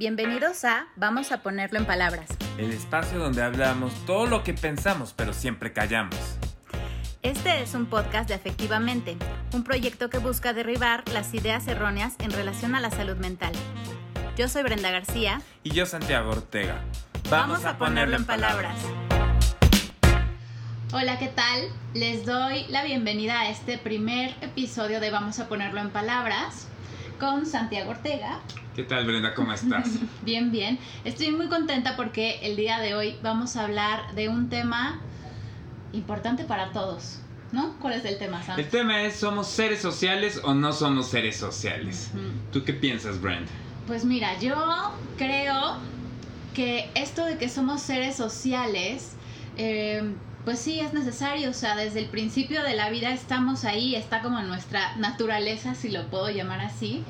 Bienvenidos a Vamos a ponerlo en palabras. El espacio donde hablamos todo lo que pensamos pero siempre callamos. Este es un podcast de Efectivamente, un proyecto que busca derribar las ideas erróneas en relación a la salud mental. Yo soy Brenda García. Y yo Santiago Ortega. Vamos, a, ponerlo en palabras. Hola, ¿qué tal? Les doy la bienvenida a este primer episodio de Vamos a ponerlo en palabras con Santiago Ortega. ¿Qué tal, Brenda? ¿Cómo estás? bien, bien. Estoy muy contenta porque el día de hoy vamos a hablar de un tema importante para todos. ¿No? ¿Cuál es el tema, Sam? El tema es, ¿somos seres sociales o no somos seres sociales? ¿Tú qué piensas, Brenda? Pues mira, yo creo que esto de que somos seres sociales, eh, pues sí, es necesario, o sea, desde el principio de la vida estamos ahí, está como en nuestra naturaleza, si lo puedo llamar así.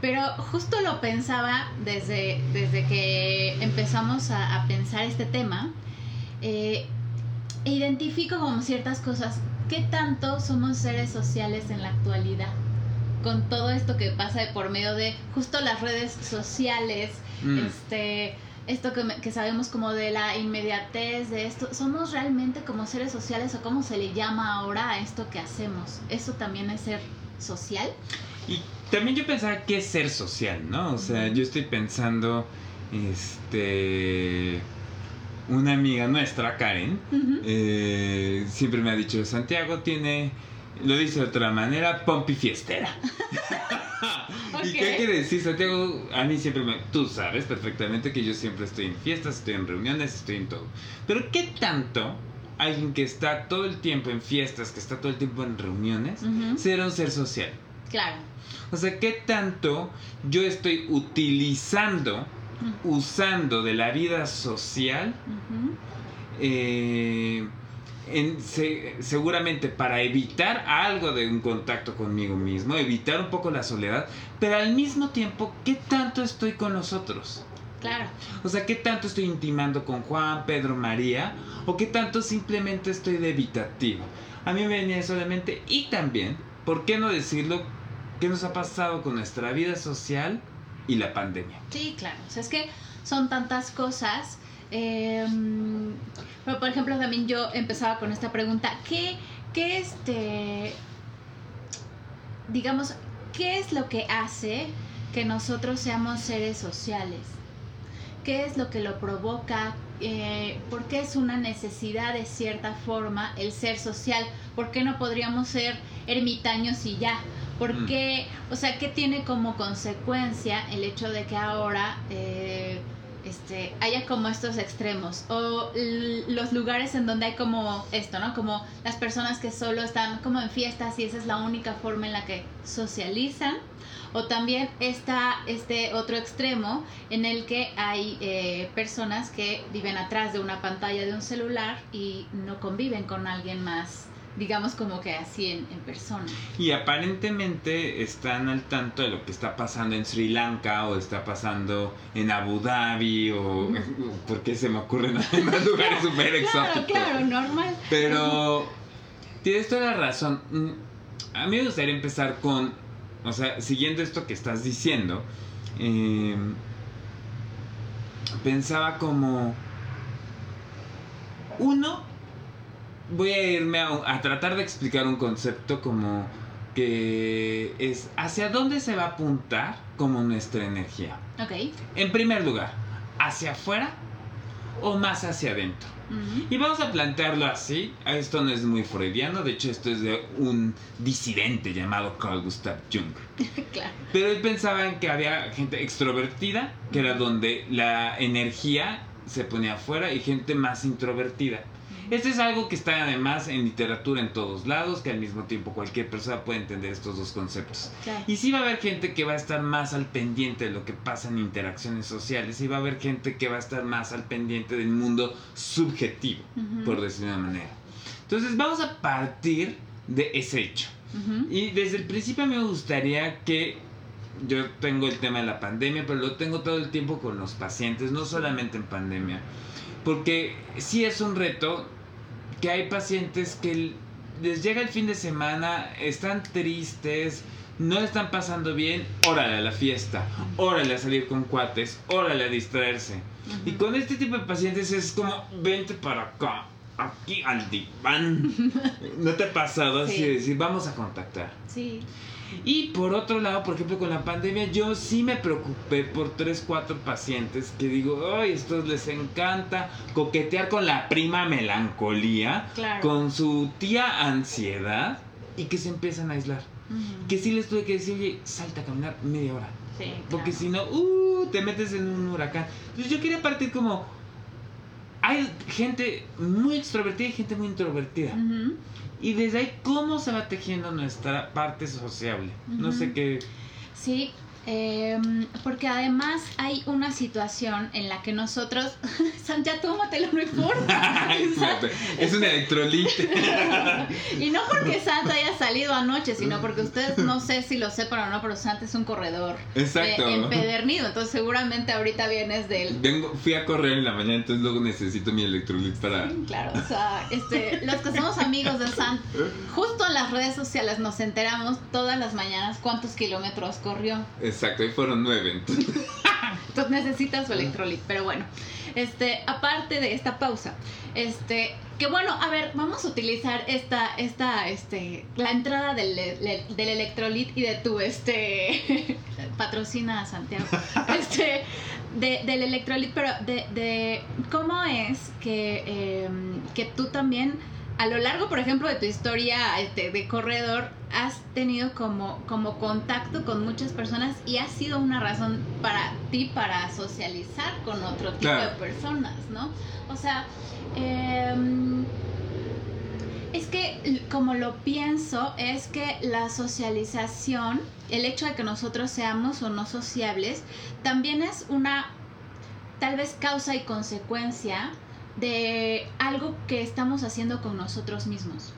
Pero justo lo pensaba desde, desde que empezamos a, pensar este tema. Eh, identifico como ciertas cosas. ¿Qué tanto somos seres sociales en la actualidad? Con todo esto que pasa por medio de justo las redes sociales, mm. este, esto que, que, sabemos como de la inmediatez de esto, ¿somos realmente como seres sociales o cómo se le llama ahora a esto que hacemos? ¿Eso también es ser social? Y también yo pensaba que es ser social, ¿no? O sea, yo estoy pensando, este, una amiga nuestra, Karen, eh, siempre me ha dicho, Santiago tiene, lo dice de otra manera, pompi fiestera. ¿Y qué quiere decir, Santiago? A mí siempre me... Tú sabes perfectamente que yo siempre estoy en fiestas, estoy en reuniones, estoy en todo. Pero ¿qué tanto alguien que está todo el tiempo en fiestas, que está todo el tiempo en reuniones, será un ser social? Claro. O sea, ¿qué tanto yo estoy utilizando, usando de la vida social, eh, seguramente para evitar algo de un contacto conmigo mismo, evitar un poco la soledad, pero al mismo tiempo, ¿qué tanto estoy con los otros? Claro. O sea, ¿qué tanto estoy intimando con Juan, Pedro, María? ¿O qué tanto simplemente estoy de evitativo? A mí me venía solamente, y también, ¿por qué no decirlo? ¿Qué nos ha pasado con nuestra vida social y la pandemia? Sí, claro. O sea, es que son tantas cosas. Em, pero, por ejemplo, también yo empezaba con esta pregunta. ¿Qué, qué este, digamos, qué es lo que hace que nosotros seamos seres sociales? ¿Qué es lo que lo provoca? Eh, ¿Por qué es una necesidad de cierta forma el ser social? ¿Por qué no podríamos ser ermitaños y ya? ¿Por qué? O sea, ¿qué tiene como consecuencia el hecho de que ahora eh, este, haya como estos extremos? O los lugares en donde hay como esto, ¿no? Como las personas que solo están como en fiestas y esa es la única forma en la que socializan. O también está este otro extremo en el que hay eh, personas que viven atrás de una pantalla de un celular y no conviven con alguien más digamos como que así en, persona. Y aparentemente están al tanto de lo que está pasando en Sri Lanka o está pasando en Abu Dhabi o porque se me ocurren además lugares súper exóticos. Claro, normal. Pero tienes toda la razón. Mm, a mí me gustaría empezar con, o sea, siguiendo esto que estás diciendo, em, pensaba como, uno, voy a irme a, tratar de explicar un concepto como que es hacia dónde se va a apuntar como nuestra energía. Ok. En primer lugar, hacia afuera o más hacia adentro. Y vamos a plantearlo así. Esto no es muy freudiano, de hecho esto es de un disidente llamado Carl Gustav Jung. claro. Pero él pensaba en que había gente extrovertida, que era donde la energía se ponía afuera, y gente más introvertida. Este es algo que está además en literatura en todos lados, que al mismo tiempo cualquier persona puede entender estos dos conceptos. Y sí va a haber gente que va a estar más al pendiente de lo que pasa en interacciones sociales y va a haber gente que va a estar más al pendiente del mundo subjetivo, por decirlo de una manera. Entonces vamos a partir de ese hecho. Y desde el principio me gustaría que yo tengo el tema de la pandemia, pero lo tengo todo el tiempo con los pacientes, no solamente en pandemia. Porque sí es un reto que hay pacientes que les llega el fin de semana, están tristes, no están pasando bien, órale a la fiesta, órale a salir con cuates, órale a distraerse. Y con este tipo de pacientes es como, vente para acá, aquí al diván. ¿No te ha pasado así Sí. de decir, vamos a contactar? Sí. Y por otro lado, por ejemplo, con la pandemia, yo sí me preocupé por tres, cuatro pacientes que digo, ay, estos les encanta coquetear con la prima melancolía, Claro. con su tía ansiedad y que se empiezan a aislar. Que sí les tuve que decir, oye, salta a caminar media hora. Sí, Porque si no, uh, te metes en un huracán. Entonces yo quería partir como... Hay gente muy extrovertida y gente muy introvertida. Ujú. Y desde ahí, ¿cómo se va tejiendo nuestra parte sociable? No sé qué... Sí, em, porque además hay una situación en la que nosotros. Santa, tómatelo, no importa. es un electrolite. y no porque Santa haya salido anoche, sino porque ustedes no sé si lo sepan o no, pero Santa es un corredor Exacto. eh, empedernido. Entonces, seguramente ahorita vienes del. Vengo, fui a correr en la mañana, entonces luego necesito mi electrolite para... Claro, o sea, este, los que somos amigos de Santa, justo en las redes sociales nos enteramos todas las mañanas cuántos kilómetros corrió. Exacto, ahí fueron nueve. entonces- Entonces necesitas su electrolit. Pero bueno, este, aparte de esta pausa, este, que bueno, a ver, vamos a utilizar esta, esta, este, la entrada del, del electrolit y de tu, este, patrocina a Santiago, este, de, del electrolit, pero de, de cómo es que, em, que tú también a lo largo, por ejemplo, de tu historia este, de corredor, has tenido como, como contacto con muchas personas y ha sido una razón para ti para socializar con otro tipo Claro. de personas, ¿no? O sea, em, es que como lo pienso, es que la socialización, el hecho de que nosotros seamos o no sociables, también es una tal vez causa y consecuencia de algo que estamos haciendo con nosotros mismos.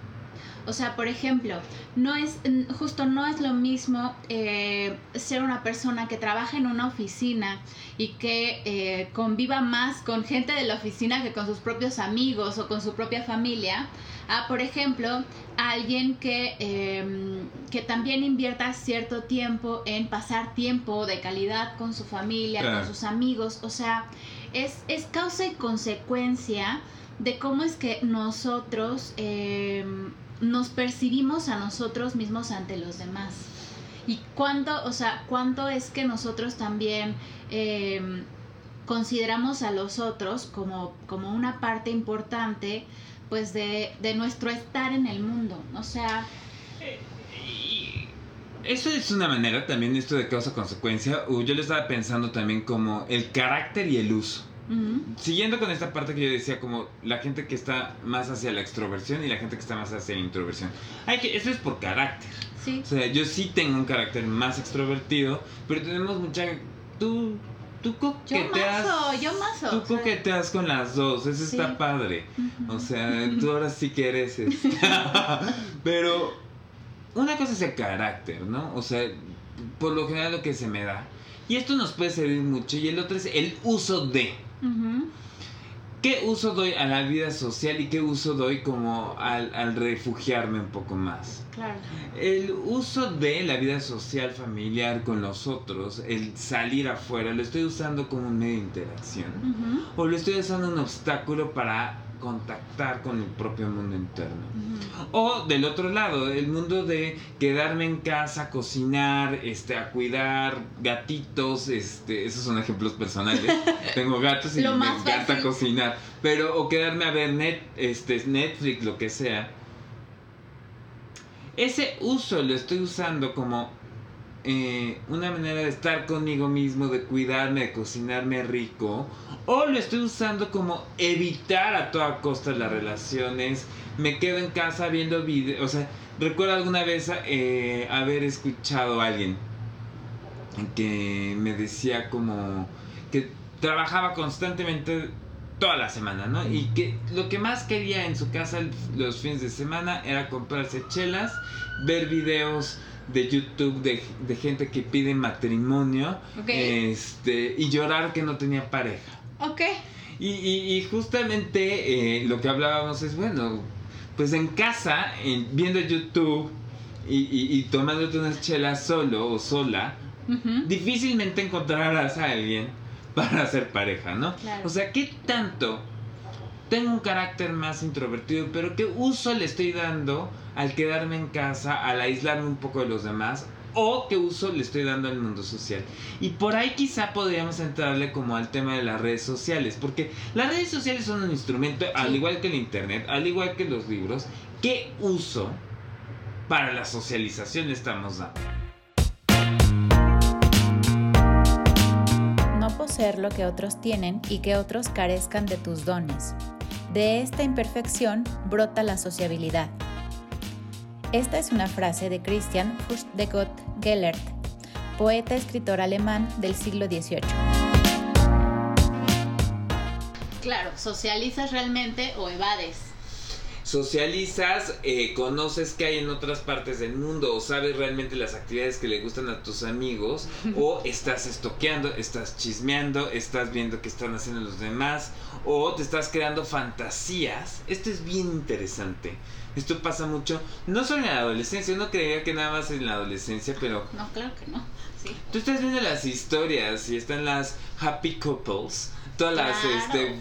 O sea, por ejemplo, no es justo no es lo mismo eh, ser una persona que trabaja en una oficina y que eh, conviva más con gente de la oficina que con sus propios amigos o con su propia familia, a por ejemplo alguien que, eh, que también invierta cierto tiempo en pasar tiempo de calidad con su familia, Claro. con sus amigos. O sea, es, es causa y consecuencia de cómo es que nosotros eh, nos percibimos a nosotros mismos ante los demás. Y cuánto, o sea, cuánto es que nosotros también eh, consideramos a los otros como, como una parte importante pues de, de nuestro estar en el mundo. O sea, Eso es una manera también, esto de causa-consecuencia. Yo lo estaba pensando también como el carácter y el uso. Siguiendo con esta parte que yo decía, como la gente que está más hacia la extroversión y la gente que está más hacia la introversión. Hay que, eso es por carácter. sí, O sea, yo sí tengo un carácter más extrovertido, pero tenemos mucha... Tú, tú yo coqueteas... mazo, yo mazo. Tú o sea, coqueteas con las dos, eso Sí. está padre. O sea, tú ahora sí que eres. Pero una cosa es el carácter, ¿no? O sea, por lo general lo que se me da. Y esto nos puede servir mucho. Y el otro es el uso de. ¿Qué uso doy a la vida social y qué uso doy como al, al refugiarme un poco más? claro. El uso de la vida social, familiar con los otros, el salir afuera, lo estoy usando como un medio de interacción. O lo estoy usando un obstáculo para contactar con el propio mundo interno. O del otro lado, el mundo de quedarme en casa, cocinar, este, a cuidar gatitos, este, esos son ejemplos personales. Tengo gatos y Lo me encanta fácil. cocinar. Pero, o quedarme a ver net, este, Netflix, lo que sea. Ese uso lo estoy usando como eh, una manera de estar conmigo mismo, de cuidarme, de cocinarme rico, o lo estoy usando como evitar a toda costa las relaciones, me quedo en casa viendo videos, o sea, recuerdo alguna vez eh, haber escuchado a alguien que me decía como que trabajaba constantemente toda la semana, ¿no? Y que lo que más quería en su casa los fines de semana era comprarse chelas, ver videos de YouTube de, de gente que pide matrimonio este, y llorar que no tenía pareja. Ok. Y, y- y justamente eh, lo que hablábamos es, bueno, pues en casa, en- viendo YouTube, y, y, tomándote unas chelas solo o sola, difícilmente encontrarás a alguien para hacer pareja, ¿no? O sea, ¿qué tanto tengo un carácter más introvertido, pero qué uso le estoy dando al quedarme en casa, al aislarme un poco de los demás, o qué uso le estoy dando al mundo social. Y por ahí quizá podríamos entrarle como al tema de las redes sociales, porque las redes sociales son un instrumento, al igual que el Internet, al igual que los libros, ¿qué uso para la socialización estamos dando? No poseer lo que otros tienen y que otros carezcan de tus dones. De esta imperfección brota la sociabilidad esta es una frase de Christian de Gott Gellert, poeta escritor alemán del siglo XVIII. Claro, socializas realmente o evades. Socializas, eh, conoces qué hay en otras partes del mundo o sabes realmente las actividades que le gustan a tus amigos o estás estoqueando, estás chismeando, estás viendo qué están haciendo los demás o te estás creando fantasías. Esto es bien interesante esto pasa mucho, no solo en la adolescencia, uno creía que nada más en la adolescencia, pero... No, claro que no. Sí. Tú estás viendo las historias y están las happy couples, todas las este,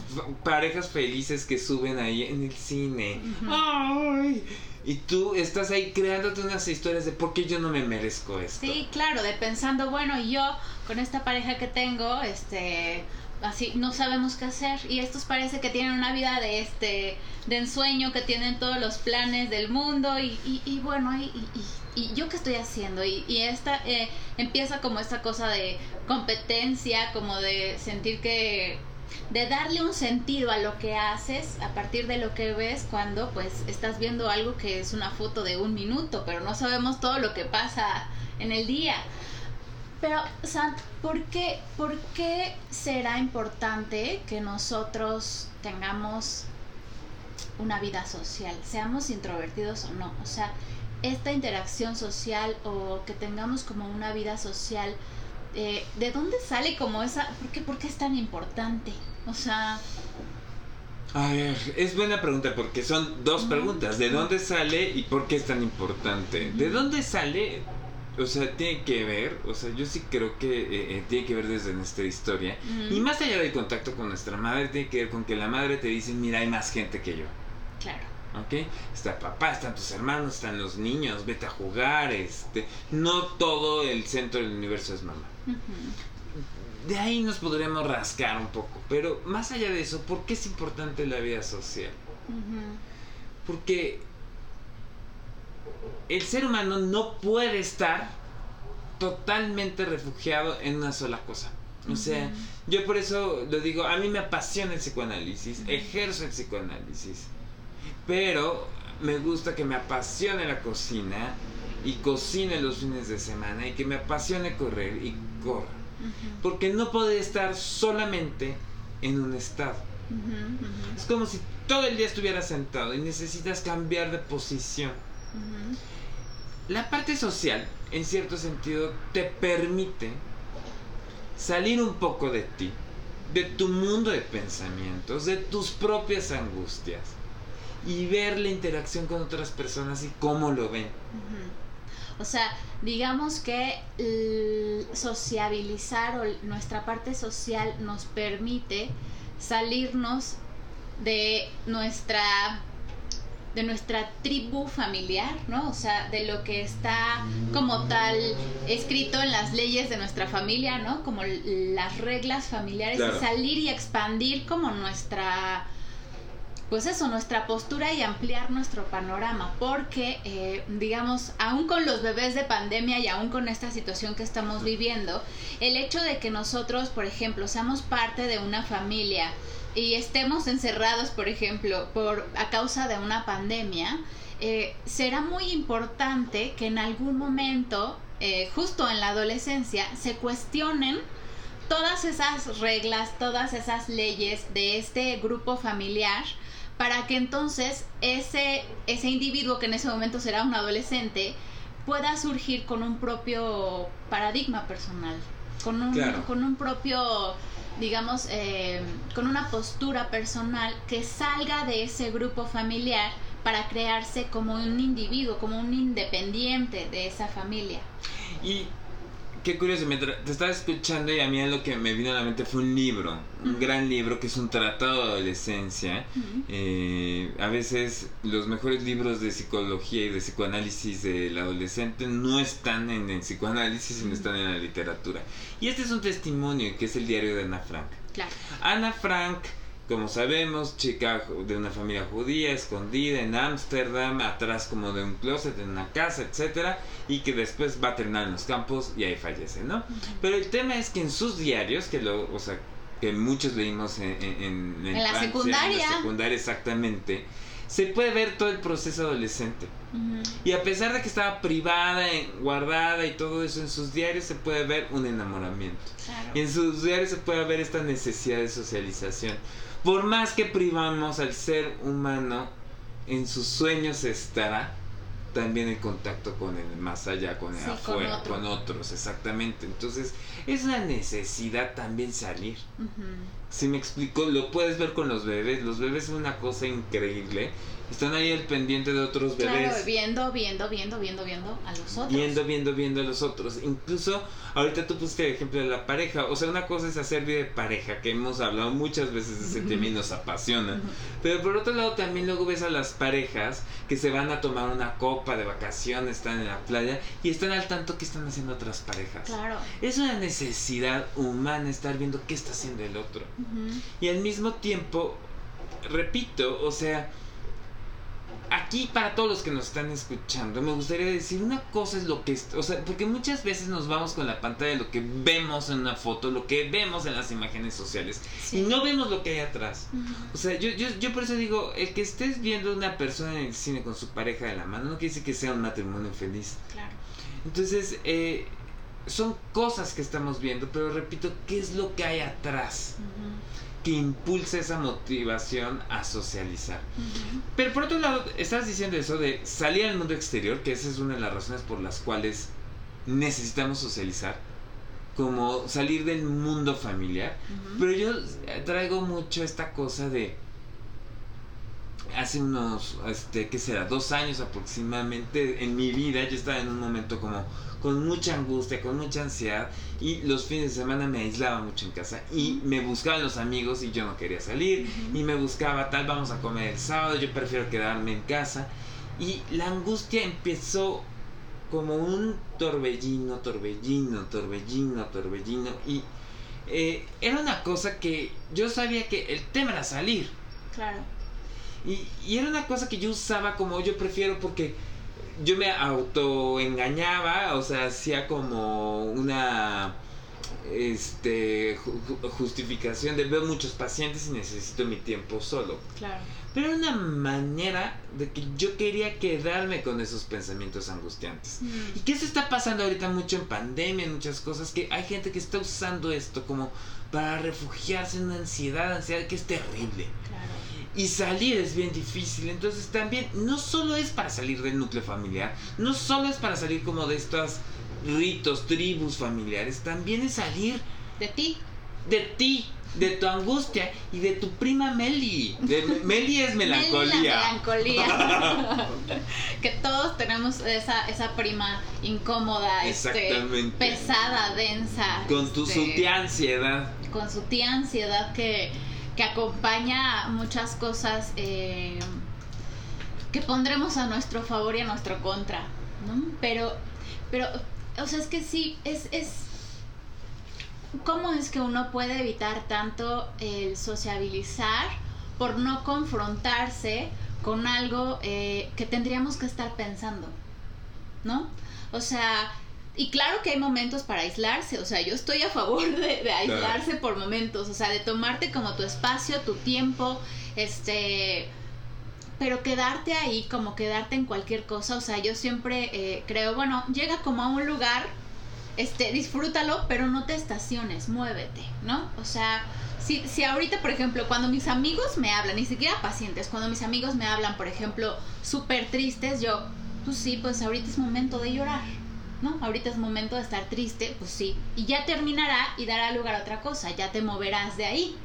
parejas felices que suben ahí en el cine. ¡Ay! Y tú estás ahí creándote unas historias de por qué yo no me merezco esto. Sí, claro, de pensando, bueno, yo con esta pareja que tengo, este, así no sabemos qué hacer y estos parece que tienen una vida de este de ensueño que tienen todos los planes del mundo y, y, bueno y, y, yo qué estoy haciendo y, esta eh, empieza como esta cosa de competencia como de sentir que de darle un sentido a lo que haces a partir de lo que ves cuando pues estás viendo algo que es una foto de un minuto pero no sabemos todo lo que pasa en el día pero, Sant, ¿por qué, ¿por qué será importante que nosotros tengamos una vida social, seamos introvertidos o no? O sea, esta interacción social o que tengamos como una vida social, eh, ¿de dónde sale como esa? ¿Por qué, ¿Por qué es tan importante? O sea... A ver, es buena pregunta porque son dos preguntas. ¿De dónde sale y por qué es tan importante? ¿De dónde sale? o sea, tiene que ver, o sea, yo sí creo que eh, eh, tiene que ver desde nuestra historia. Y más allá del contacto con nuestra madre, tiene que ver con que la madre te dice, mira, hay más gente que yo. Claro. ¿Ok? Está papá, están tus hermanos, están los niños, vete a jugar, este... No todo el centro del universo es mamá. De ahí nos podremos rascar un poco, pero más allá de eso, ¿por qué es importante la vida social? Porque el ser humano no puede estar totalmente refugiado en una sola cosa. O sea, yo por eso lo digo, a mí me apasiona el psicoanálisis, ejerzo el psicoanálisis, pero me gusta que me apasione la cocina y cocine los fines de semana y que me apasione correr y corra. Porque no puede estar solamente en un estado. Es como si todo el día estuviera sentado y necesitas cambiar de posición. La parte social, en cierto sentido, te permite salir un poco de ti, de tu mundo de pensamientos, de tus propias angustias y ver la interacción con otras personas y cómo lo ven. O sea, digamos que sociabilizar o nuestra parte social nos permite salirnos de nuestra de nuestra tribu familiar, ¿no? O sea, de lo que está como tal escrito en las leyes de nuestra familia, ¿no? Como las reglas familiares y salir y expandir como nuestra pues eso, nuestra postura y ampliar nuestro panorama, porque, eh, digamos, aún con los bebés de pandemia y aún con esta situación que estamos viviendo, el hecho de que nosotros, por ejemplo, seamos parte de una familia, y estemos encerrados, por ejemplo, por a causa de una pandemia, eh, será muy importante que en algún momento, eh, justo en la adolescencia, se cuestionen todas esas reglas, todas esas leyes de este grupo familiar para que entonces ese, ese individuo que en ese momento será un adolescente pueda surgir con un propio paradigma personal, con un, con un propio digamos, eh, con una postura personal que salga de ese grupo familiar para crearse como un individuo, como un independiente de esa familia. Y qué curioso, mientras te estaba escuchando y a mí lo que me vino a la mente fue un libro, un gran libro que es un tratado de adolescencia. Eh, a veces los mejores libros de psicología y de psicoanálisis del adolescente no están en el psicoanálisis, sino están en la literatura. Y este es un testimonio que es el diario de Ana Frank. Claro. Ana Frank como sabemos, chica de una familia judía, escondida en Ámsterdam, atrás como de un closet en una casa, etcétera, y que después va a terminar en los campos y ahí fallece, ¿no? Pero el tema es que en sus diarios, que lo, o sea, que muchos leímos en, en, la secundaria, en la secundaria exactamente, se puede ver todo el proceso adolescente. Y a pesar de que estaba privada, guardada y todo eso, en sus diarios se puede ver un enamoramiento. Y en sus diarios se puede ver esta necesidad de socialización. Por más que privamos al ser humano, en sus sueños estará también el contacto con el más allá, con el afuera, con, otros, exactamente. Entonces, es una necesidad también salir. Si me explico, lo puedes ver con los bebés. Los bebés son una cosa increíble están ahí al pendiente de otros bebés. Claro, viendo, viendo, viendo, viendo, viendo a los otros. Viendo, viendo, viendo a los otros. Incluso, ahorita tú pusiste el ejemplo de la pareja. O sea, una cosa es hacer vida de pareja, que hemos hablado muchas veces de ese tema y nos apasiona. Pero por otro lado, también luego ves a las parejas que se van a tomar una copa de vacaciones, están en la playa y están al tanto que están haciendo otras parejas. Claro. Es una necesidad humana estar viendo qué está haciendo el otro. Y al mismo tiempo, repito, o sea, aquí para todos los que nos están escuchando, me gustaría decir una cosa es lo que, o sea, porque muchas veces nos vamos con la pantalla de lo que vemos en una foto, lo que vemos en las imágenes sociales y no vemos lo que hay atrás. O sea, yo, yo, yo por eso digo, el que estés viendo una persona en el cine con su pareja de la mano no quiere decir que sea un matrimonio feliz. Claro. Entonces, eh, son cosas que estamos viendo, pero repito, ¿qué es lo que hay atrás? Que impulsa esa motivación a socializar. Pero por otro lado, estás diciendo eso de salir al mundo exterior, que esa es una de las razones por las cuales necesitamos socializar, como salir del mundo familiar. Pero yo traigo mucho esta cosa de hace unos, este, ¿qué será? Dos años aproximadamente en mi vida, yo estaba en un momento como con mucha angustia, con mucha ansiedad y los fines de semana me aislaba mucho en casa y me buscaban los amigos y yo no quería salir y me buscaba tal, vamos a comer el sábado, yo prefiero quedarme en casa y la angustia empezó como un torbellino, torbellino, torbellino, torbellino y eh, era una cosa que yo sabía que el tema era salir. Claro. Y, y era una cosa que yo usaba como yo prefiero porque yo me autoengañaba, o sea, hacía como una este justificación de veo muchos pacientes y necesito mi tiempo solo. Claro. Pero era una manera de que yo quería quedarme con esos pensamientos angustiantes. Mm. ¿Y qué se está pasando ahorita mucho en pandemia, en muchas cosas? Que hay gente que está usando esto como para refugiarse en una ansiedad, ansiedad que es terrible. Claro y salir es bien difícil. Entonces también no solo es para salir del núcleo familiar, no solo es para salir como de estos ritos, tribus familiares, también es salir de ti. De ti, de tu angustia y de tu prima Meli. De, Meli es melancolía. melancolía. que todos tenemos esa, esa prima incómoda, este, pesada, densa. Con tu, su tía ansiedad. Con su tía ansiedad que que acompaña muchas cosas eh, que pondremos a nuestro favor y a nuestro contra, ¿no? Pero, pero, o sea, es que sí, es, es, ¿cómo es que uno puede evitar tanto el sociabilizar por no confrontarse con algo eh, que tendríamos que estar pensando, ¿no? O sea, y claro que hay momentos para aislarse, o sea, yo estoy a favor de, aislarse por momentos, o sea, de tomarte como tu espacio, tu tiempo, este, pero quedarte ahí, como quedarte en cualquier cosa, o sea, yo siempre eh, creo, bueno, llega como a un lugar, este, disfrútalo, pero no te estaciones, muévete, ¿no? O sea, si, si ahorita, por ejemplo, cuando mis amigos me hablan, ni siquiera pacientes, cuando mis amigos me hablan, por ejemplo, súper tristes, yo, pues sí, pues ahorita es momento de llorar ¿no? Ahorita es momento de estar triste, pues sí. Y ya terminará y dará lugar a otra cosa, ya te moverás de ahí.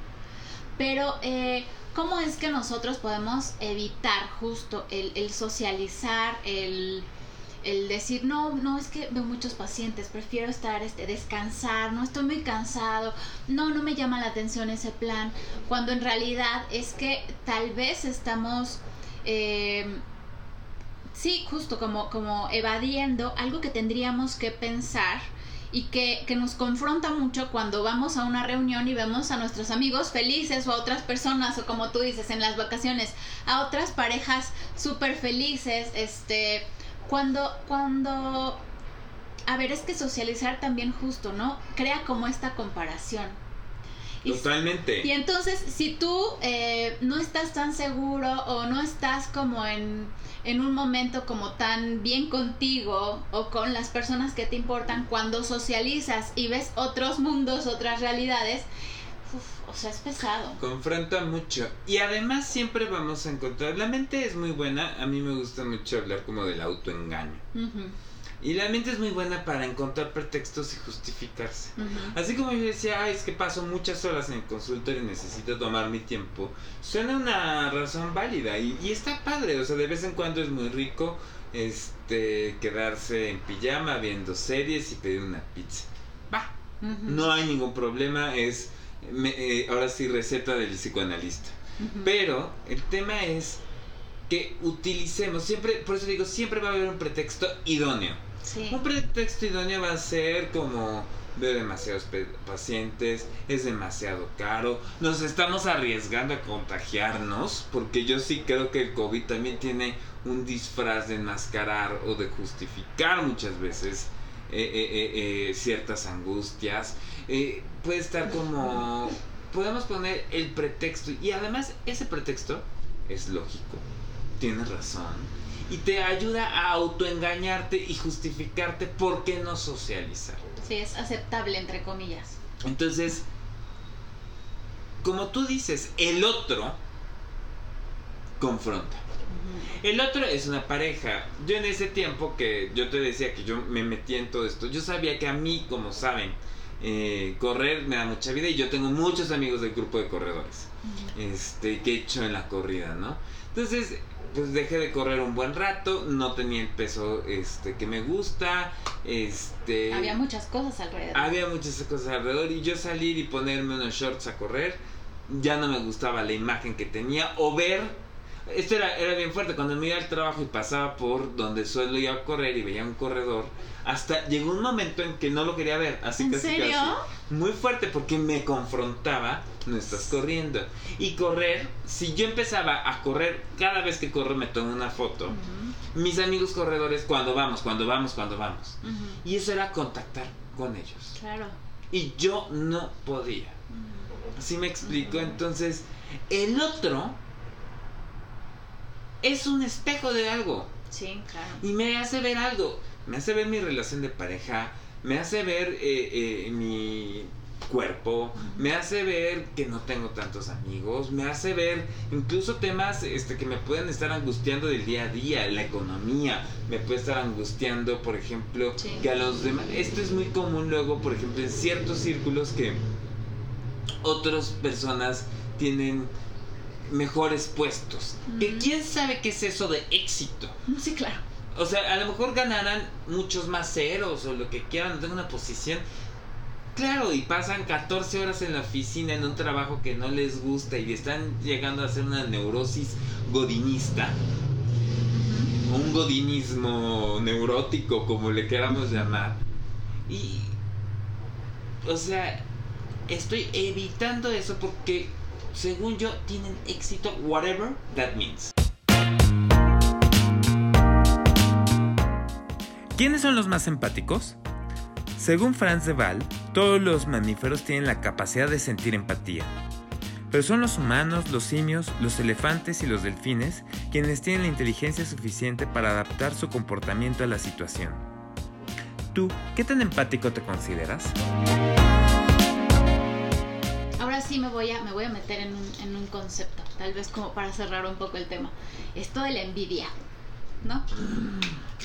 Pero, eh, ¿cómo es que nosotros podemos evitar justo el, socializar, el, el, decir, no, no, es que veo muchos pacientes, prefiero estar, este, descansar, no estoy muy cansado, no, no me llama la atención ese plan, cuando en realidad es que tal vez estamos... Eh, sí, justo como, como evadiendo algo que tendríamos que pensar y que, que, nos confronta mucho cuando vamos a una reunión y vemos a nuestros amigos felices o a otras personas o como tú dices en las vacaciones, a otras parejas súper felices, este, cuando, cuando, a ver, es que socializar también justo, ¿no? Crea como esta comparación. Totalmente. Y entonces, si tú eh, no estás tan seguro o no estás como en, en un momento como tan bien contigo o con las personas que te importan, cuando socializas y ves otros mundos, otras realidades, o sea, es pesado. Confronta mucho. Y además siempre vamos a encontrar, la mente es muy buena, a mí me gusta mucho hablar como del autoengaño. Y la mente es muy buena para encontrar pretextos y justificarse. Así como yo decía, Ay, es que paso muchas horas en el consultorio y necesito tomar mi tiempo. Suena una razón válida y, y, está padre. O sea, de vez en cuando es muy rico este quedarse en pijama viendo series y pedir una pizza. Va. No hay ningún problema. Es eh, ahora sí receta del psicoanalista. Pero el tema es que utilicemos, siempre, por eso digo, siempre va a haber un pretexto idóneo. Un pretexto idóneo va a ser como veo demasiados pacientes, es demasiado caro, nos estamos arriesgando a contagiarnos, porque yo sí creo que el COVID también tiene un disfraz de enmascarar o de justificar muchas veces eh, eh, eh, ciertas angustias. puede estar como... Podemos poner el pretexto y además ese pretexto es lógico, tienes razón y te ayuda a autoengañarte y justificarte por qué no socializar. Sí, es aceptable, entre comillas. Entonces, como tú dices, el otro confronta. El otro es una pareja. Yo en ese tiempo que yo te decía que yo me metí en todo esto, yo sabía que a mí, como saben, eh, correr me da mucha vida y yo tengo muchos amigos del grupo de corredores este, que he hecho en la corrida, ¿no? Entonces, pues dejé de correr un buen rato, no tenía el peso este que me gusta, este había muchas cosas alrededor. Había muchas cosas alrededor y yo salir y ponerme unos shorts a correr ya no me gustaba la imagen que tenía o ver esto era, era bien fuerte. Cuando me iba al trabajo y pasaba por donde suelo ir a correr y veía un corredor hasta llegó un momento en que no lo quería ver. Así ¿En serio? muy fuerte porque me confrontaba no estás corriendo. Y correr si yo empezaba a correr cada vez que corro me tomo una foto. Mis amigos corredores cuando vamos cuando vamos cuando vamos. Y eso era contactar con ellos. Claro. Y yo no podía. Así me explico entonces el otro es un espejo de algo. Sí, claro. Y me hace ver algo. Me hace ver mi relación de pareja. Me hace ver eh, eh, mi cuerpo. Me hace ver que no tengo tantos amigos. Me hace ver incluso temas este, que me pueden estar angustiando del día a día. La economía. Me puede estar angustiando, por ejemplo, que a los demás... Esto es muy común luego, por ejemplo, en ciertos círculos que otras personas tienen mejores puestos. Que quién sabe qué es eso de éxito. Sí, claro. O sea, a lo mejor ganarán muchos más ceros o lo que quieran, una posición. Claro, y pasan 14 horas en la oficina en un trabajo que no les gusta y están llegando a hacer una neurosis godinista. Un godinismo neurótico, como le queramos llamar. Y. O sea, estoy evitando eso porque según yo, tienen éxito, whatever that means. ¿Quiénes son los más empáticos? Según Franz de Waal, todos los mamíferos tienen la capacidad de sentir empatía. Pero son los humanos, los simios, los elefantes y los delfines quienes tienen la inteligencia suficiente para adaptar su comportamiento a la situación. ¿Tú qué tan empático te consideras? Sí me voy a, me voy a meter en un, en un concepto, tal vez como para cerrar un poco el tema. Esto de la envidia, ¿no?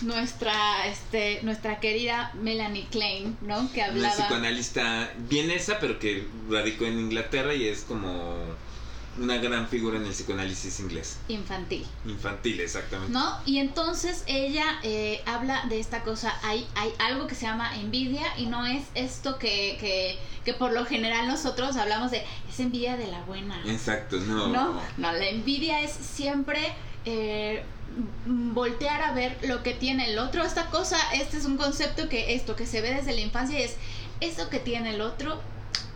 Nuestra, este, nuestra querida Melanie Klein, ¿no? Que hablaba... Una psicoanalista vienesa, pero que radicó en Inglaterra y es como una gran figura en el psicoanálisis inglés. Infantil. Infantil, exactamente. ¿No? Y entonces ella eh, habla de esta cosa, hay, hay algo que se llama envidia y no es esto que, que, que por lo general nosotros hablamos de, es envidia de la buena. Exacto, no. No, no, la envidia es siempre... Eh, voltear a ver lo que tiene el otro. Esta cosa, este es un concepto que esto que se ve desde la infancia es eso que tiene el otro,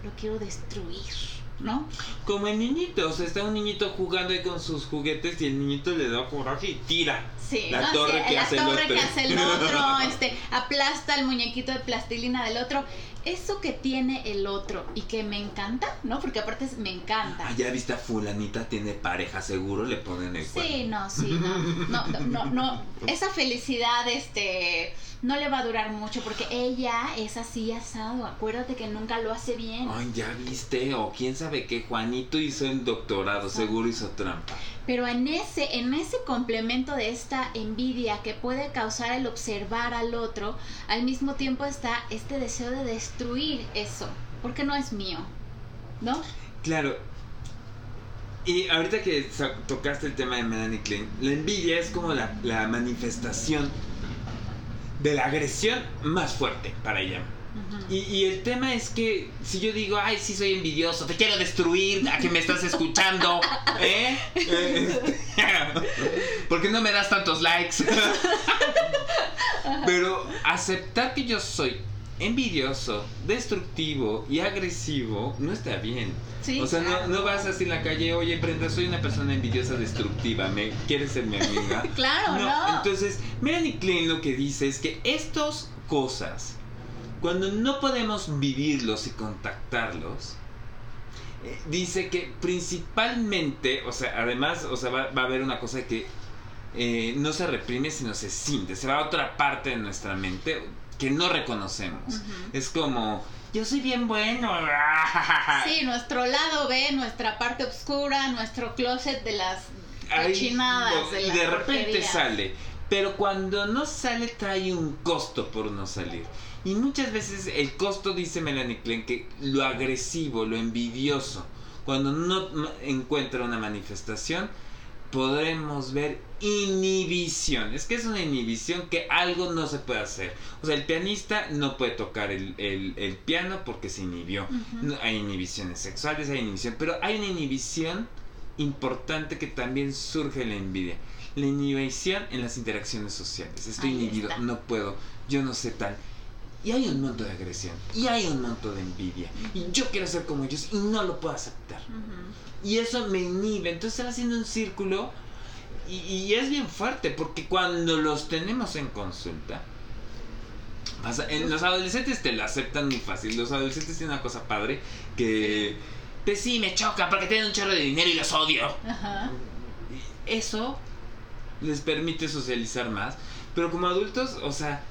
lo quiero destruir. ¿No? Como el niñito, o sea, está un niñito jugando ahí con sus juguetes y el niñito le da coraje y tira. Sí, la ¿no? torre, Sí, que, la hace torre el otro. que hace el otro, este, aplasta el muñequito de plastilina del otro. Eso que tiene el otro y que me encanta, ¿no? Porque aparte es- me encanta. Ah, ya viste a fulanita, tiene pareja, seguro le ponen el cuerno. Sí, no, sí, no. No, no, no, no. Esa felicidad, este, no le va a durar mucho porque ella es así asado. Acuérdate que nunca lo hace bien. Ay, ya viste, o quién sabe qué, Juanito hizo el doctorado, seguro hizo trampa. Pero en ese, en ese complemento de esta envidia que puede causar el observar al otro, al mismo tiempo está este deseo de destruir eso, porque no es mío, ¿no? Claro. Y ahorita que tocaste el tema de Melanie Klein, la envidia es como la, la manifestación de la agresión más fuerte para ella. Y, y el tema es que si yo digo, ay, sí soy envidioso, te quiero destruir, a que me estás escuchando, ¿eh? Eh, ¿Por qué no me das tantos likes? Pero aceptar que yo soy envidioso, destructivo y agresivo no está bien. Sí, o sea, claro. no vas así en la calle, oye, Brenda, soy una persona envidiosa, destructiva, ¿me quieres ser mi amiga? Claro, no. Entonces, Melanie Klein lo que dice es que estas cosas, cuando no podemos vivirlos y contactarlos, eh, dice que principalmente, o sea, además, o sea, va, va a haber una cosa que eh, no se reprime, sino se siente, se va a otra parte de nuestra mente que no reconocemos. Es como, yo soy bien bueno. Sí, nuestro lado B, nuestra parte oscura, nuestro closet de las cochinadas, no, de y las de repente porquerías. sale. Pero cuando no sale trae un costo por no salir. Y muchas veces el costo, dice Melanie Klein, que lo agresivo, lo envidioso, cuando no encuentra una manifestación, podremos ver inhibición. Es que es una inhibición que algo no se puede hacer. O sea, el pianista no puede tocar el, el- el piano porque se inhibió. Hay inhibiciones sexuales, hay inhibición, pero hay una inhibición importante que también surge en la envidia. La inhibición en las interacciones sociales. Estoy Ahí inhibido, está. no puedo, yo no sé tal. Y hay un monto de agresión, y hay un monto de envidia. Y yo quiero ser como ellos y no lo puedo aceptar. Y eso me inhibe. Entonces va haciendo un círculo y, y es bien fuerte porque cuando los tenemos en consulta, pasa- en los adolescentes te la aceptan muy fácil. Los adolescentes tienen una cosa padre que... Pues sí, me choca porque tienen un chorro de dinero y los odio. Ajá. Eso les permite socializar más. Pero como adultos, o sea,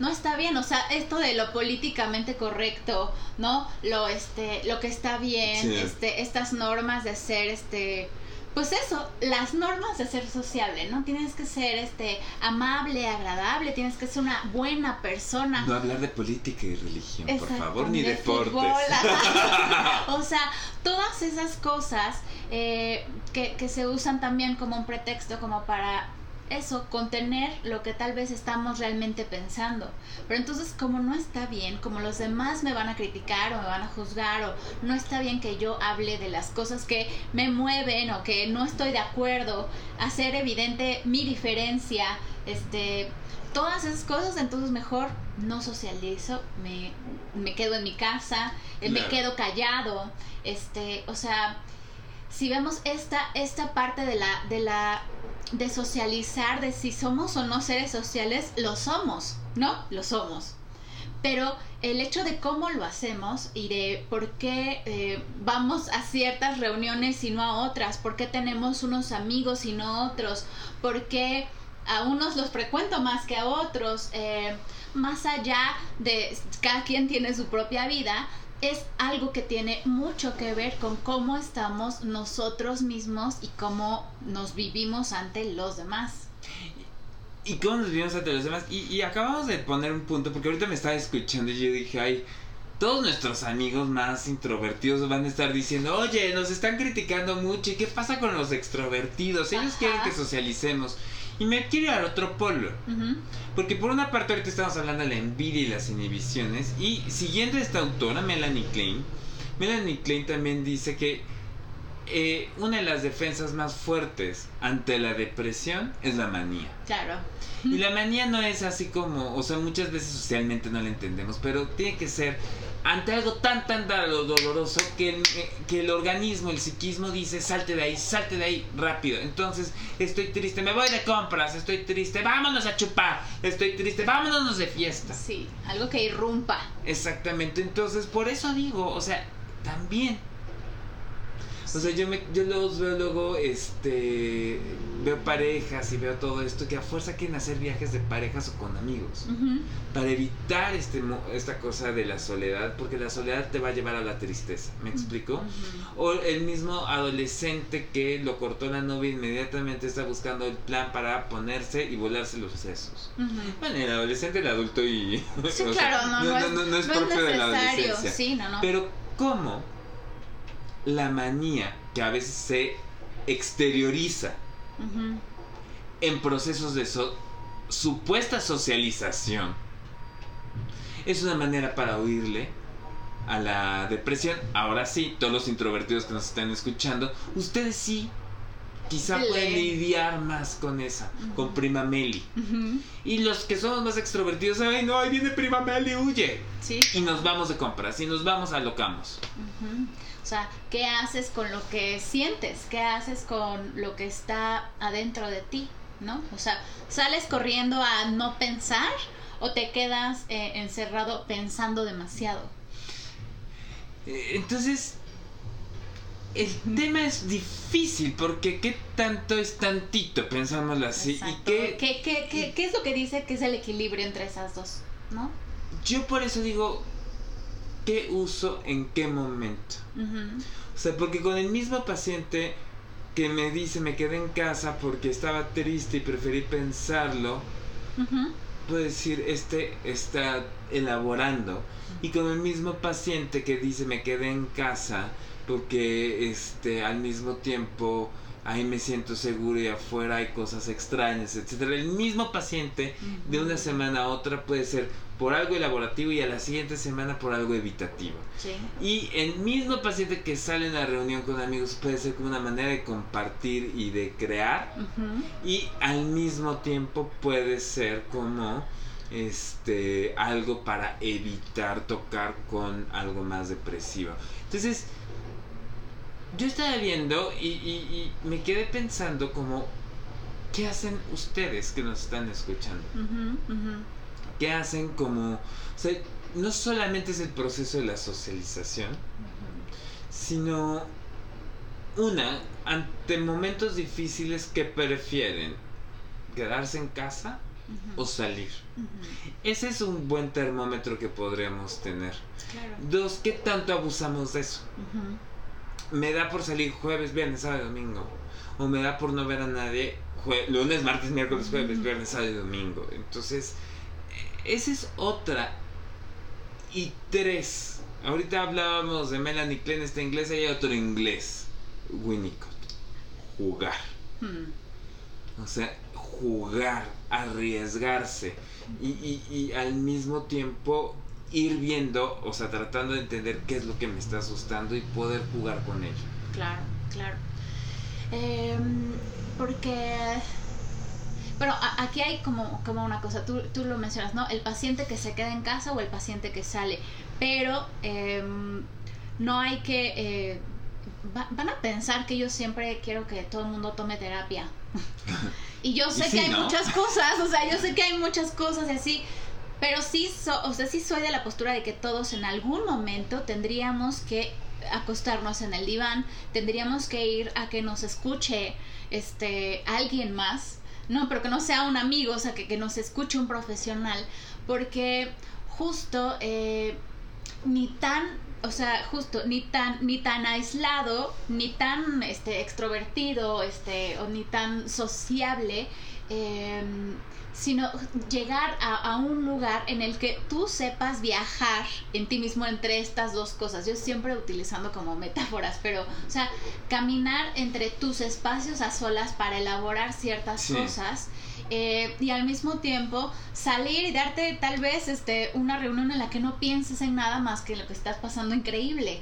no está bien, o sea, esto de lo políticamente correcto, ¿no? Lo este, lo que está bien, Sí. este, estas normas de ser este pues eso, las normas de ser sociable, ¿no? Tienes que ser este amable, agradable, tienes que ser una buena persona. no hablar de política y religión, por favor, ni de deportes. o sea, todas esas cosas eh, que, que se usan también como un pretexto, como para eso, contener lo que tal vez estamos realmente pensando. Pero entonces, como no está bien, como los demás me van a criticar o me van a juzgar, o no está bien que yo hable de las cosas que me mueven o que no estoy de acuerdo, hacer evidente mi diferencia, este, todas esas cosas, entonces mejor no socializo, me, me quedo en mi casa, eh, me quedo callado, este, o sea, si vemos esta, esta parte de la, de la, de socializar, de si somos o no seres sociales, lo somos, ¿no? Lo somos. Pero el hecho de cómo lo hacemos y de por qué eh, vamos a ciertas reuniones y no a otras, por qué tenemos unos amigos y no otros, por qué a unos los frecuento más que a otros, eh, más allá de cada quien tiene su propia vida, es algo que tiene mucho que ver con cómo estamos nosotros mismos y cómo nos vivimos ante los demás. ¿Y cómo nos vimos ante los demás? Y, y acabamos de poner un punto, porque ahorita me estaba escuchando y yo dije, ay, todos nuestros amigos más introvertidos van a estar diciendo, oye, nos están criticando mucho, ¿y qué pasa con los extrovertidos? Ellos Ajá. quieren que socialicemos. Y me quiero ir al otro polo. Porque por una parte ahorita estamos hablando de la envidia y las inhibiciones. Y siguiendo esta autora, Melanie Klein, Melanie Klein también dice que eh, una de las defensas más fuertes ante la depresión es la manía. Claro. Y la manía no es así como, o sea, muchas veces socialmente no la entendemos, pero tiene que ser ante algo tan, tan dolo- doloroso que, el- que el organismo, el psiquismo dice, salte de ahí, salte de ahí rápido. Entonces, estoy triste, me voy de compras, estoy triste, vámonos a chupar, estoy triste, vámonos de fiesta. Sí, algo que irrumpa. Exactamente, entonces por eso digo, o sea, también. O sea, yo, me, yo los veo luego, este, veo parejas y veo todo esto que a fuerza quieren hacer viajes de parejas o con amigos. Para evitar este, esta cosa de la soledad, porque la soledad te va a llevar a la tristeza, ¿me explico? O el mismo adolescente que lo cortó la novia inmediatamente está buscando el plan para ponerse y volarse los sesos. Bueno, el adolescente, el adulto y... Sí, sea, claro, no, no, es, no es propio de la adolescencia. Sí. Pero ¿cómo la manía que a veces se exterioriza en procesos de so- supuesta socialización es una manera para huirle a la depresión? Ahora sí, todos los introvertidos que nos están escuchando, ustedes sí quizá Le- pueden lidiar más con esa, con prima Meli. Y los que somos más extrovertidos, ay no, ahí viene prima Meli, huye. Sí. Y nos vamos de compras y nos vamos a locamos. Sea, ¿qué haces con lo que sientes? ¿Qué haces con lo que está adentro de ti? ¿No? O sea, ¿sales corriendo a no pensar o te quedas eh, encerrado pensando demasiado? Eh, Entonces, el tema es difícil porque qué tanto es tantito, pensámoslo así. Y Exacto. que ¿Qué, qué, qué, qué es lo que dice que es el equilibrio entre esas dos? ¿No? yo por eso digo, ¿qué uso en qué momento? O sea, porque con el mismo paciente que me dice me quedé en casa porque estaba triste y preferí pensarlo, puedo decir, este está elaborando. Y con el mismo paciente que dice me quedé en casa porque este al mismo tiempo ahí me siento seguro y afuera hay cosas extrañas, etcétera. El mismo paciente de una semana a otra puede ser por algo elaborativo y a la siguiente semana por algo evitativo. Sí. Y el mismo paciente que sale en la reunión con amigos puede ser como una manera de compartir y de crear y al mismo tiempo puede ser como este algo para evitar tocar con algo más depresivo. Entonces, yo estaba viendo y, y- y me quedé pensando como, ¿qué hacen ustedes que nos están escuchando? ¿Qué hacen como... O sea, no solamente es el proceso de la socialización, sino una, ante momentos difíciles que prefieren quedarse en casa o salir. Ese es un buen termómetro que podríamos tener. Claro. Dos, ¿qué tanto abusamos de eso? Me da por salir jueves, viernes, sábado y domingo. O me da por no ver a nadie jue- lunes, martes, miércoles, jueves, viernes, sábado y domingo. Entonces, eh, esa es otra. Y tres, ahorita hablábamos de Melanie Klein, esta inglesa, y hay otro inglés, Winnicott. Jugar. Hmm. O sea, jugar, arriesgarse y, y- y al mismo tiempo ir viendo, o sea, tratando de entender qué es lo que me está asustando y poder jugar con ello. Claro, claro. Em, porque, bueno, a- aquí hay como, como una cosa, tú, tú lo mencionas, ¿no? El paciente que se queda en casa o el paciente que sale, pero em, no hay que... eh, va- van a pensar que yo siempre quiero que todo el mundo tome terapia. y yo sé Y sí, que hay ¿no? muchas cosas, o sea, yo sé que hay muchas cosas así, pero sí, so- o sea, sí soy de la postura de que todos en algún momento tendríamos que acostarnos en el diván, tendríamos que ir a que nos escuche este alguien más, no, pero que no sea un amigo, o sea, que, que nos escuche un profesional, porque justo eh, ni tan, o sea, justo ni tan ni tan aislado, ni tan este extrovertido, este o ni tan sociable em, sino llegar a, a, un lugar en el que tú sepas viajar en ti mismo entre estas dos cosas. Yo siempre utilizando como metáforas, pero, o sea, caminar entre tus espacios a solas para elaborar ciertas sí. cosas. Eh, y al mismo tiempo salir y darte tal vez este, una reunión en la que no pienses en nada más que lo que estás pasando increíble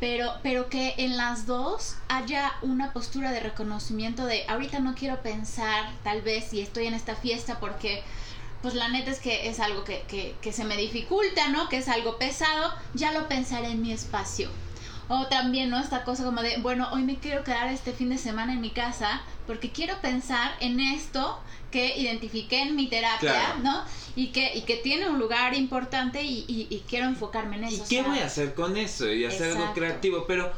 pero, pero que en las dos haya una postura de reconocimiento de ahorita no quiero pensar tal vez si estoy en esta fiesta porque pues la neta es que es algo que, que, que se me dificulta, ¿no? Que es algo pesado, ya lo pensaré en mi espacio. O también, ¿no? Esta cosa como de, bueno, hoy me quiero quedar este fin de semana en mi casa porque quiero pensar en esto que identifiqué en mi terapia, claro. ¿no? Y que, y que tiene un lugar importante y, y, y quiero enfocarme en eso. ¿Y qué sea, voy a hacer con eso? Y hacer exacto. algo creativo, pero...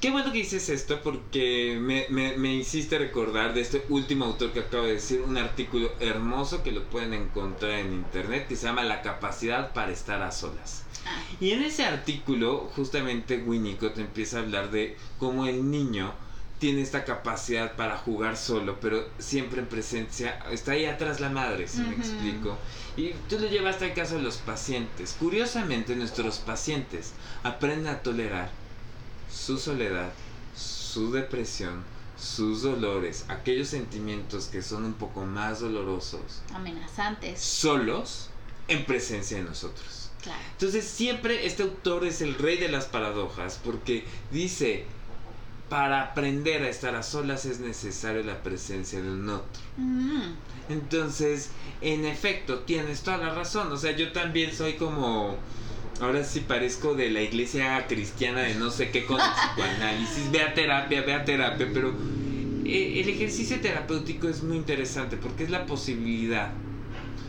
Qué bueno que dices esto porque me, me, me, hiciste recordar de este último autor que acabo de decir, un artículo hermoso que lo pueden encontrar en internet que se llama La capacidad para estar a solas. Y en ese artículo justamente Winnicott empieza a hablar de cómo el niño tiene esta capacidad para jugar solo, pero siempre en presencia, está ahí atrás la madre, si uh -huh. me explico. Y tú lo llevaste al caso de los pacientes. Curiosamente, nuestros pacientes aprenden a tolerar su soledad, su depresión, sus dolores, aquellos sentimientos que son un poco más dolorosos, amenazantes, solos, en presencia de nosotros. Claro. Entonces siempre este autor es el rey de las paradojas porque dice, para aprender a estar a solas es necesario la presencia de un otro. Mm. Entonces, en efecto, tienes toda la razón. O sea, yo también soy como... Ahora sí parezco de la iglesia cristiana de no sé qué con el psicoanálisis. Ve a terapia, ve a terapia, pero eh, el ejercicio terapéutico es muy interesante porque es la posibilidad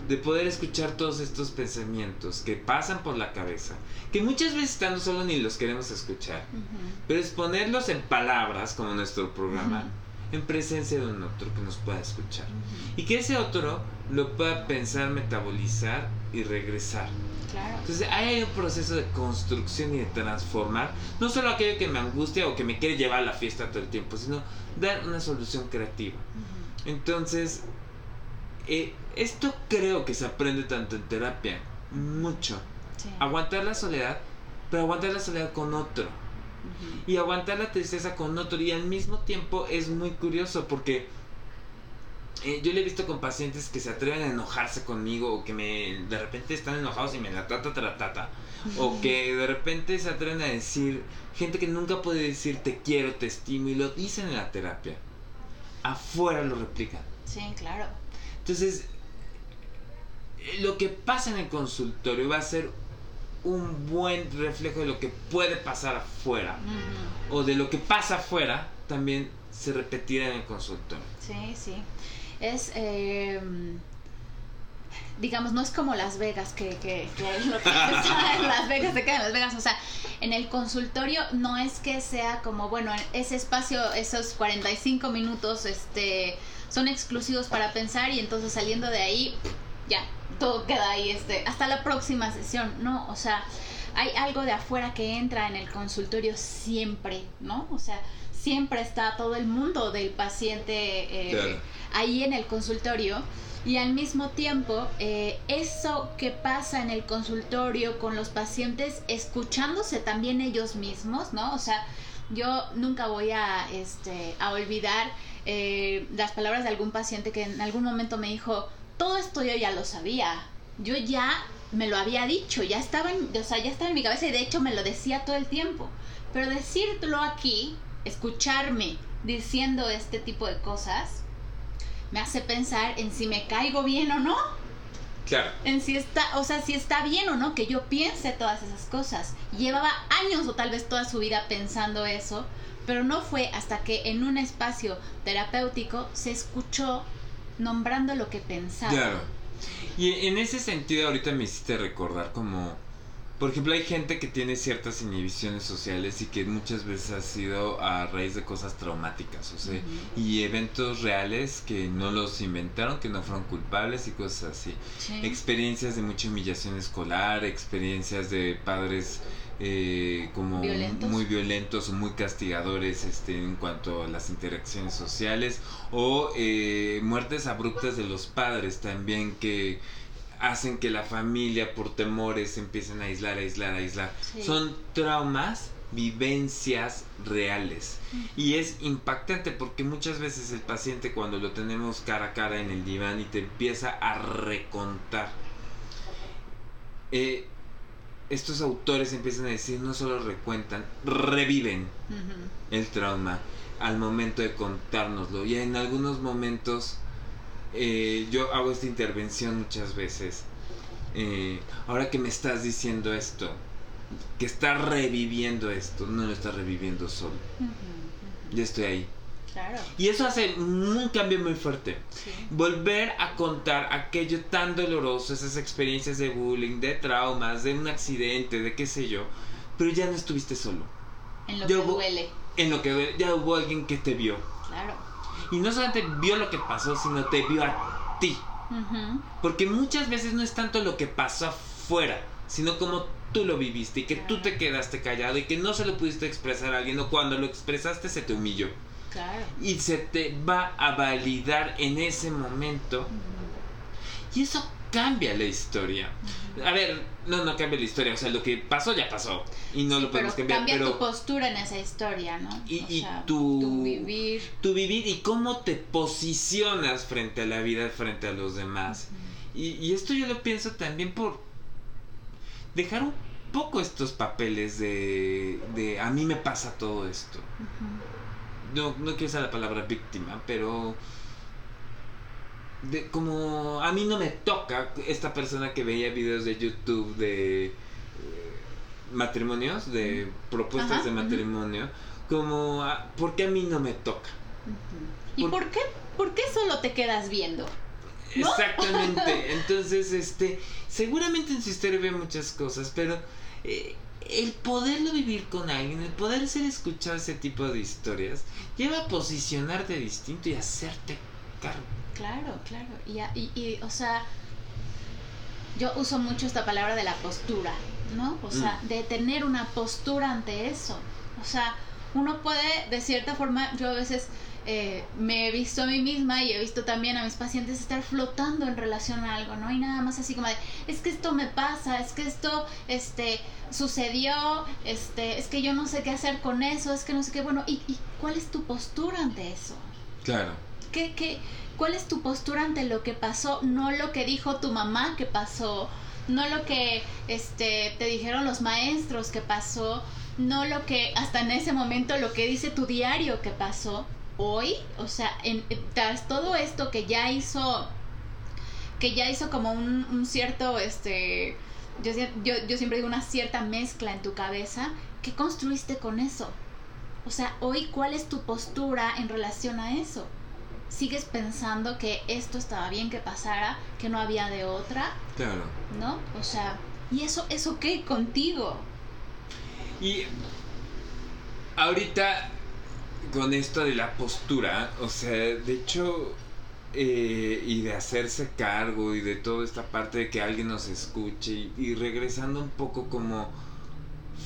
de poder escuchar todos estos pensamientos que pasan por la cabeza, que muchas veces están solo ni los queremos escuchar, uh -huh. pero es ponerlos en palabras, como nuestro programa, uh -huh. en presencia de un otro que nos pueda escuchar. Uh -huh. Y que ese otro lo pueda pensar, metabolizar y regresar. Claro. Entonces hay un proceso de construcción y de transformar, no solo aquello que me angustia o que me quiere llevar a la fiesta todo el tiempo, sino dar una solución creativa. Entonces, eh, esto creo que se aprende tanto en terapia, mucho. Sí. Aguantar la soledad, pero aguantar la soledad con otro. Uh -huh. Y aguantar la tristeza con otro. Y al mismo tiempo es muy curioso porque eh, yo le he visto con pacientes que se atreven a enojarse conmigo o que me de repente están enojados y me la trata, tratata. O que de repente se atreven a decir, gente que nunca puede decir te quiero, te estimo y lo dicen en la terapia. Afuera lo replican. Sí, claro. Entonces, lo que pasa en el consultorio va a ser un buen reflejo de lo que puede pasar afuera. Uh -huh. O de lo que pasa afuera, también se repetirá en el consultorio. Sí, sí. Es... Eh, digamos, no es como Las Vegas, que, que, que lo que está en Las Vegas se queda en Las Vegas. O sea, en el consultorio no es que sea como, bueno, ese espacio, esos 45 minutos, este son exclusivos para pensar y entonces saliendo de ahí, ya, todo queda ahí, este, hasta la próxima sesión, ¿no? O sea, hay algo de afuera que entra en el consultorio siempre, ¿no? O sea, siempre está todo el mundo del paciente eh, claro. ahí en el consultorio y al mismo tiempo eh, eso que pasa en el consultorio con los pacientes escuchándose también ellos mismos, ¿no? O sea, yo nunca voy a, este, a olvidar eh, las palabras de algún paciente que en algún momento me dijo, todo esto yo ya lo sabía, yo ya me lo había dicho, ya estaba en, o sea, ya estaba en mi cabeza y de hecho me lo decía todo el tiempo, pero decirlo aquí, escucharme diciendo este tipo de cosas, me hace pensar en si me caigo bien o no. Claro. En si está, o sea, si está bien o no que yo piense todas esas cosas. Llevaba años o tal vez toda su vida pensando eso, pero no fue hasta que en un espacio terapéutico se escuchó nombrando lo que pensaba. Claro. Y en ese sentido ahorita me hiciste recordar como por ejemplo, hay gente que tiene ciertas inhibiciones sociales y que muchas veces ha sido a raíz de cosas traumáticas, o sea, uh -huh. y eventos reales que no los inventaron, que no fueron culpables y cosas así. Sí. Experiencias de mucha humillación escolar, experiencias de padres eh, como Violentos. muy violentos o muy castigadores este, en cuanto a las interacciones sociales o eh, muertes abruptas de los padres también que hacen que la familia por temores empiecen a aislar, aislar, aislar. Sí. Son traumas, vivencias reales. Y es impactante porque muchas veces el paciente cuando lo tenemos cara a cara en el diván y te empieza a recontar, eh, estos autores empiezan a decir, no solo recuentan, reviven el trauma al momento de contárnoslo. Y en algunos momentos eh, yo hago esta intervención muchas veces. Eh, ahora que me estás diciendo esto, que estás reviviendo esto, no lo estás reviviendo solo. Ujú. Ya estoy ahí. Claro. Y eso hace un cambio muy fuerte. Sí. Volver a contar aquello tan doloroso, esas experiencias de bullying, de traumas, de un accidente, de qué sé yo, pero ya no estuviste solo. En lo Yo que vo- duele. En lo que ya hubo alguien que te vio. Claro. Y no solamente vio lo que pasó, sino te vio a ti. Porque muchas veces no es tanto lo que pasó afuera, sino como tú lo viviste y que tú te quedaste callado y que no se lo pudiste expresar a alguien o cuando lo expresaste se te humilló. Claro. Y se te va a validar en ese momento y eso cambia la historia. A ver, no, no cambia la historia, o sea, lo que pasó ya pasó y no Sí, lo podemos pero cambiar, cambia pero tu postura en esa historia, ¿no? Y- O y sea, tu- tu vivir. tu vivir y cómo te posicionas frente a la vida, frente a los demás. Y, y esto yo lo pienso también por dejar un poco estos papeles de, de a mí me pasa todo esto. Ujú. No, no quiero usar la palabra víctima, pero de, como a mí no me toca esta persona que veía videos de YouTube de eh, matrimonios, de propuestas Ajá, de matrimonio, como a- ¿por qué a mí no me toca? ¿Y Por- por qué, por qué solo te quedas viendo? ¿No? Exactamente. Entonces, este, seguramente en su historia ve muchas cosas, pero eh, el poderlo vivir con alguien, el poder ser escuchado ese tipo de historias, lleva a posicionarte distinto y hacerte cargo. Claro, claro. Y, y, y, o sea, yo uso mucho esta palabra de la postura, ¿no? O sea, Mm. de tener una postura ante eso. O sea, uno puede, de cierta forma, yo a veces eh, me he visto a mí misma y he visto también a mis pacientes estar flotando en relación a algo, ¿no? Y nada más así como de, es que esto me pasa, es que esto, este, sucedió, este, es que yo no sé qué hacer con eso, es que no sé qué, bueno, ¿y, y cuál es tu postura ante eso? Claro. ¿Qué, qué, ¿Cuál es tu postura ante lo que pasó? No lo que dijo tu mamá que pasó, no lo que este, te dijeron los maestros que pasó, no lo que hasta en ese momento lo que dice tu diario que pasó. Hoy, o sea, en, tras todo esto que ya hizo, que ya hizo como un, un cierto, este, yo, yo, yo siempre digo una cierta mezcla en tu cabeza, ¿qué construiste con eso? O sea, hoy, ¿cuál es tu postura en relación a eso? ¿Sigues pensando que esto estaba bien que pasara, que no había de otra? Claro. ¿No? O sea, ¿y eso, eso qué contigo? Y ahorita con esto de la postura, o sea, de hecho, eh, y de hacerse cargo y de toda esta parte de que alguien nos escuche y, y regresando un poco como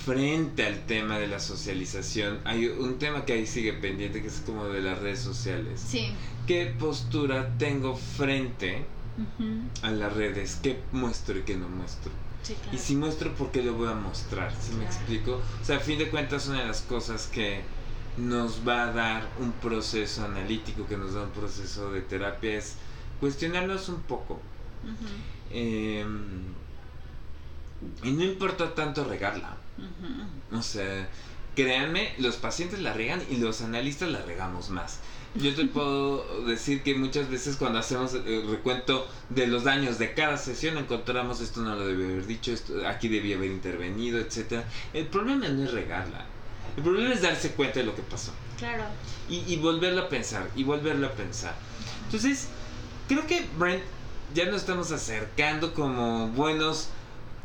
frente al tema de la socialización, hay un tema que ahí sigue pendiente que es como de las redes sociales. Sí. ¿Qué postura tengo frente Ujú. a las redes? ¿Qué muestro y qué no muestro? Sí, claro. Y si muestro, ¿por qué lo voy a mostrar? ¿Sí me Claro. explico? O sea, a fin de cuentas, una de las cosas que nos va a dar un proceso analítico, que nos da un proceso de terapia, es cuestionarnos un poco. Eh, y no importa tanto regarla. ujú. O sea, créanme, los pacientes la regan y los analistas la regamos más. Yo te puedo decir que muchas veces cuando hacemos el recuento de los daños de cada sesión encontramos esto no lo debía haber dicho, esto aquí debía haber intervenido, etcétera. El problema no es regarla. El problema es darse cuenta de lo que pasó Claro. y, y volverlo a pensar y volverlo a pensar. Entonces, creo que Brent ya nos estamos acercando como buenos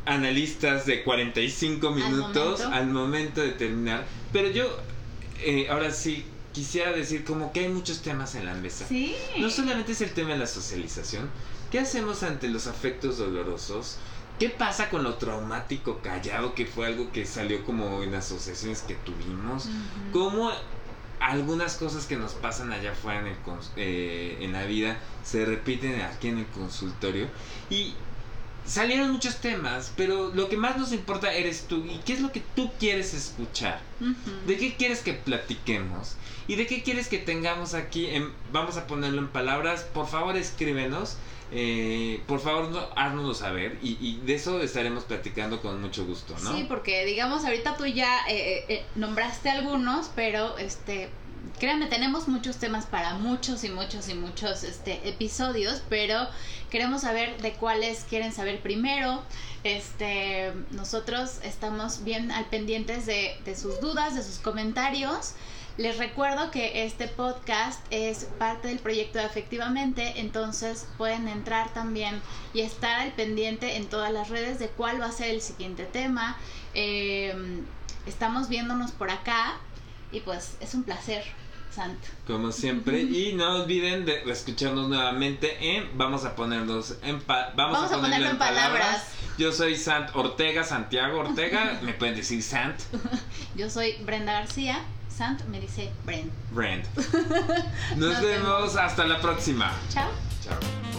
analistas de 45 minutos momento. al momento, de terminar. Pero yo, eh, ahora sí, quisiera decir como que hay muchos temas en la mesa. Sí. No solamente es el tema de la socialización. ¿Qué hacemos ante los afectos dolorosos? ¿Qué pasa con lo traumático callado, que fue algo que salió como en asociaciones que tuvimos? Ujú. ¿Cómo algunas cosas que nos pasan allá afuera en, el eh, en la vida se repiten aquí en el consultorio? Y salieron muchos temas, pero lo que más nos importa eres tú. ¿Y qué es lo que tú quieres escuchar? Ujú. ¿De qué quieres que platiquemos? ¿Y de qué quieres que tengamos aquí? en- vamos a ponerlo en palabras. Por favor, escríbenos. Eh, por favor, no, háznoslo saber. Y, y de eso estaremos platicando con mucho gusto, ¿no? Sí, porque digamos, ahorita tú ya eh, eh, eh, nombraste algunos, pero este, créanme, tenemos muchos temas para muchos y muchos y muchos este, episodios, pero queremos saber de cuáles quieren saber primero. Este, nosotros estamos bien al pendientes de, de sus dudas, de sus comentarios. Les recuerdo que este podcast es parte del proyecto de Efectivamente, entonces pueden entrar también y estar al pendiente en todas las redes de cuál va a ser el siguiente tema. Eh, estamos viéndonos por acá y pues es un placer, Sant. Como siempre. Y no olviden de escucharnos nuevamente en. Vamos a ponernos en. pa- vamos, Vamos a ponerlo en palabras. Yo soy Sant Ortega, Santiago Ortega. Me pueden decir Sant. Yo soy Brenda García, Sant me dice Bren. Brand. Nos Nos vemos hasta la próxima. Chao. Chao.